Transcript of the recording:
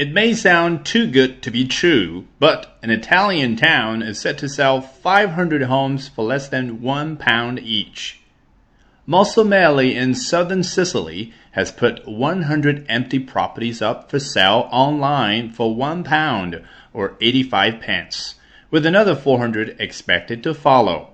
It may sound too good to be true, but an Italian town is set to sell 500 homes for less than one pound each. Mussomeli in southern Sicily has put 100 empty properties up for sale online for one pound or 85 pence, with another 400 expected to follow.